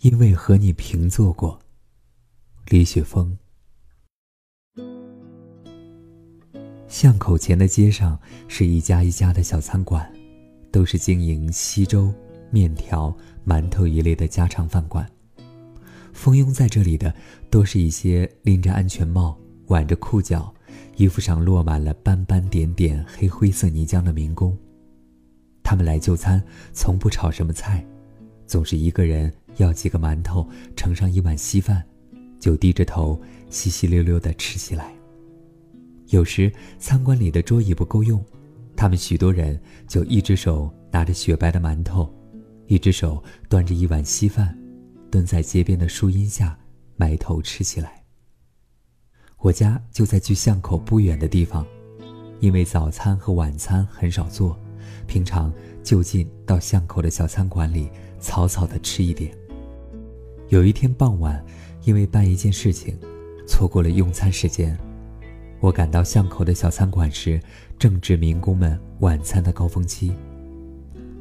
因为和你平坐过。李雪峰。巷口前的街上是一家一家的小餐馆，都是经营稀粥、面条、馒头一类的家常饭馆。蜂拥在这里的，都是一些拎着安全帽、挽着裤脚、衣服上落满了斑斑点点黑灰色泥浆的民工。他们来就餐，从不炒什么菜，总是一个人要几个馒头，盛上一碗稀饭，就低着头稀稀溜溜地吃起来。有时餐馆里的桌椅不够用，他们许多人就一只手拿着雪白的馒头，一只手端着一碗稀饭，蹲在街边的树荫下埋头吃起来。我家就在距巷口不远的地方，因为早餐和晚餐很少做，平常就近到巷口的小餐馆里草草的吃一点。有一天傍晚，因为办一件事情，错过了用餐时间。我赶到巷口的小餐馆时，正值民工们晚餐的高峰期。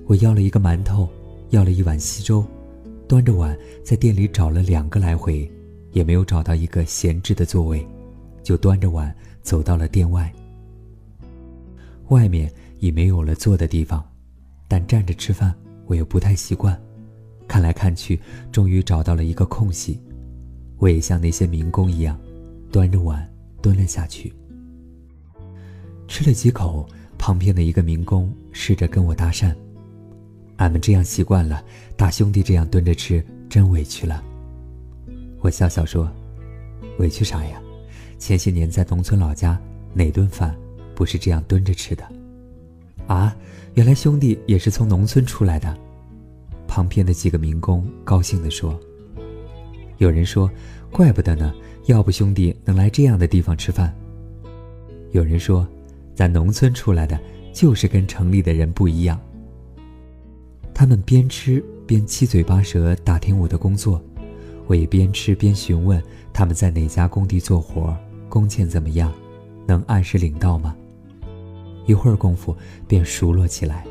我要了一个馒头，要了一碗稀粥，端着碗在店里找了两个来回，也没有找到一个闲置的座位，就端着碗走到了店外。外面已没有了坐的地方，但站着吃饭我又不太习惯。看来看去，终于找到了一个空隙，我也像那些民工一样，端着碗。蹲了下去，吃了几口，旁边的一个民工试着跟我搭讪：“俺们这样习惯了，大兄弟这样蹲着吃，真委屈了。”我笑笑说：“委屈啥呀？前些年在农村老家，哪顿饭不是这样蹲着吃的？”啊，原来兄弟也是从农村出来的。旁边的几个民工高兴地说：“有人说，怪不得呢。”要不兄弟能来这样的地方吃饭。有人说，咱农村出来的就是跟城里的人不一样。他们边吃边七嘴八舌打听我的工作，我也边吃边询问他们在哪家工地做活，工钱怎么样，能按时领到吗？一会儿功夫便熟络起来。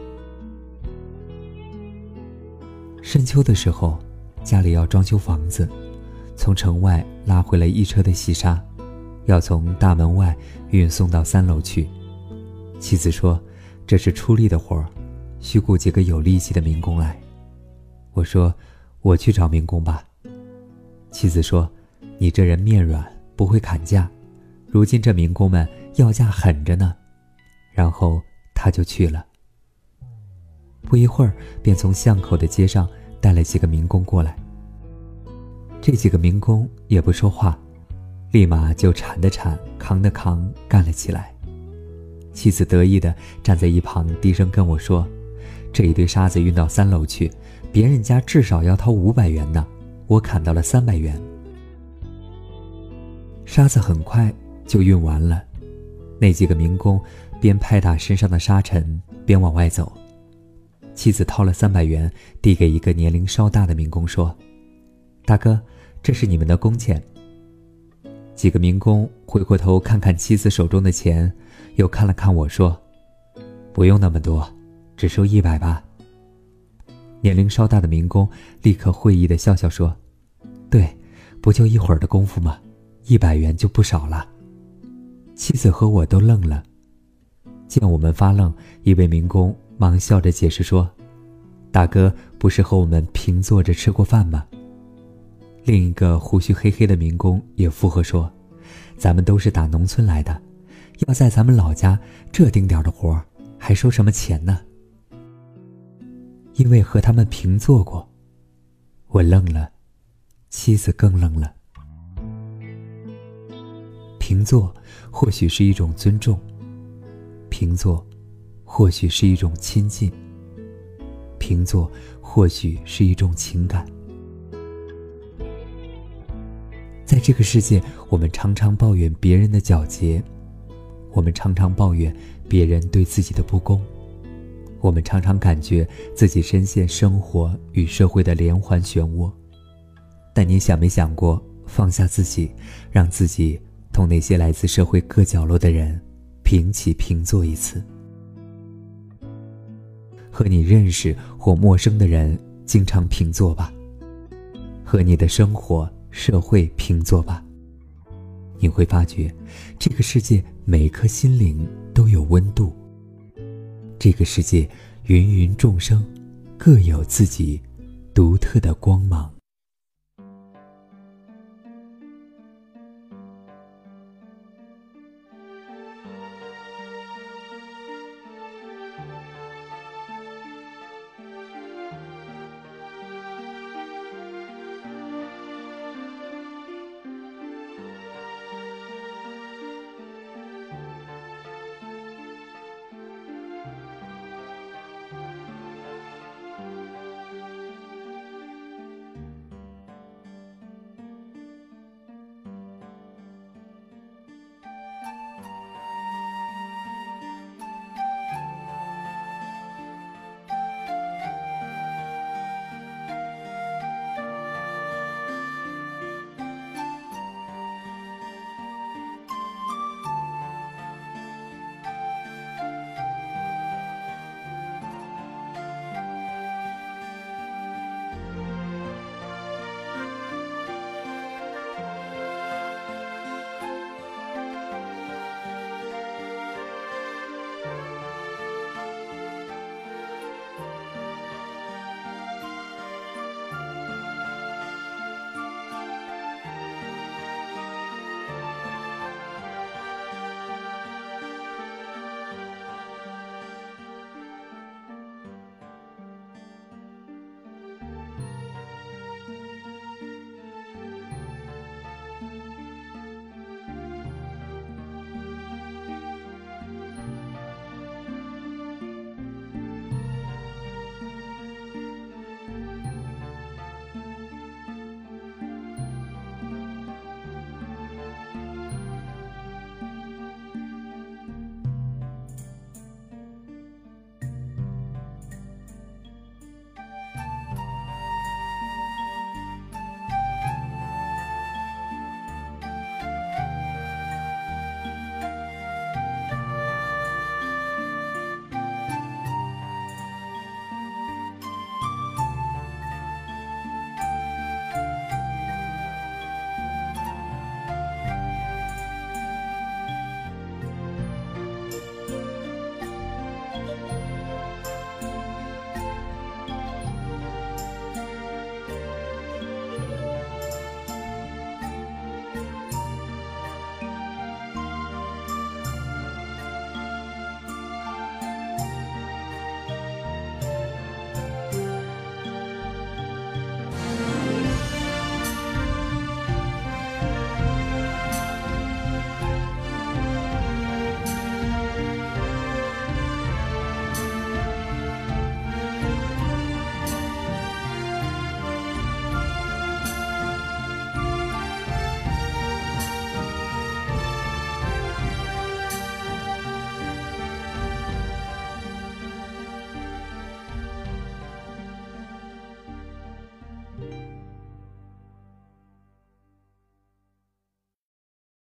深秋的时候，家里要装修房子。从城外拉回来一车的细沙，要从大门外运送到三楼去。妻子说：“这是出力的活儿，需雇几个有力气的民工来。”我说：“我去找民工吧。”妻子说：“你这人面软，不会砍价。如今这民工们要价狠着呢。”然后他就去了。不一会儿，便从巷口的街上带了几个民工过来。这几个民工也不说话，立马就铲的铲，扛的扛，干了起来。妻子得意的站在一旁，低声跟我说：“这一堆沙子运到三楼去，别人家至少要掏五百元呢，我砍到了三百元。”沙子很快就运完了，那几个民工边拍打身上的沙尘，边往外走。妻子掏了三百元，递给一个年龄稍大的民工说：“大哥。”这是你们的工钱。几个民工回过头看看妻子手中的钱，又看了看我说：“不用那么多，只收一百吧。”年龄稍大的民工立刻会意的笑笑说：“对，不就一会儿的功夫吗？一百元就不少了。”妻子和我都愣了。见我们发愣，一位民工忙笑着解释说：“大哥不是和我们平坐着吃过饭吗？”另一个胡须黑黑的民工也附和说：“咱们都是打农村来的，要在咱们老家这丁点的活还收什么钱呢？”因为和他们平坐过，我愣了，妻子更愣了。平坐或许是一种尊重，平坐或许是一种亲近，平坐或许是一种情感。在这个世界，我们常常抱怨别人的皎洁，我们常常抱怨别人对自己的不公，我们常常感觉自己深陷生活与社会的连环漩涡。但你想没想过放下自己，让自己同那些来自社会各角落的人平起平坐一次？和你认识或陌生的人经常平坐吧。和你的生活、社会平坐吧。你会发觉，这个世界每颗心灵都有温度。这个世界芸芸众生，各有自己独特的光芒。